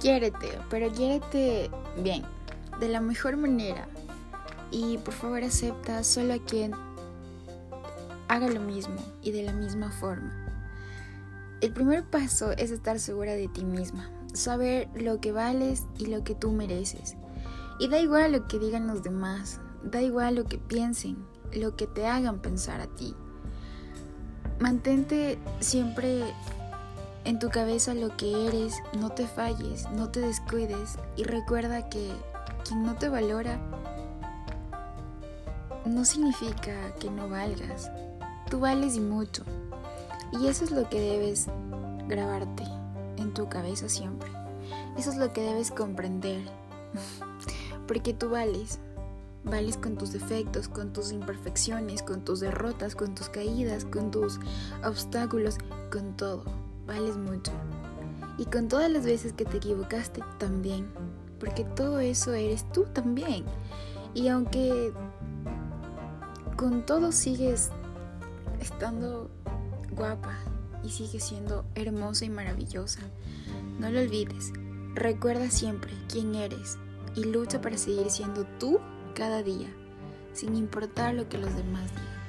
quiérete, pero quiérete bien, de la mejor manera. Y por favor acepta solo a quien haga lo mismo y de la misma forma. El primer paso es estar segura de ti misma, saber lo que vales y lo que tú mereces. Y da igual lo que digan los demás, da igual lo que piensen, lo que te hagan pensar a ti. Mantente siempre en tu cabeza lo que eres, no te falles, no te descuides y recuerda que quien no te valora no significa que no valgas. Tú vales y mucho. Y eso es lo que debes grabarte en tu cabeza siempre. Eso es lo que debes comprender. Porque tú vales. Vales con tus defectos, con tus imperfecciones, con tus derrotas, con tus caídas, con tus obstáculos, con todo. Vales mucho. Y con todas las veces que te equivocaste también. Porque todo eso eres tú también. Y aunque con todo sigues estando guapa y sigues siendo hermosa y maravillosa, no lo olvides. Recuerda siempre quién eres y lucha para seguir siendo tú cada día, sin importar lo que los demás digan.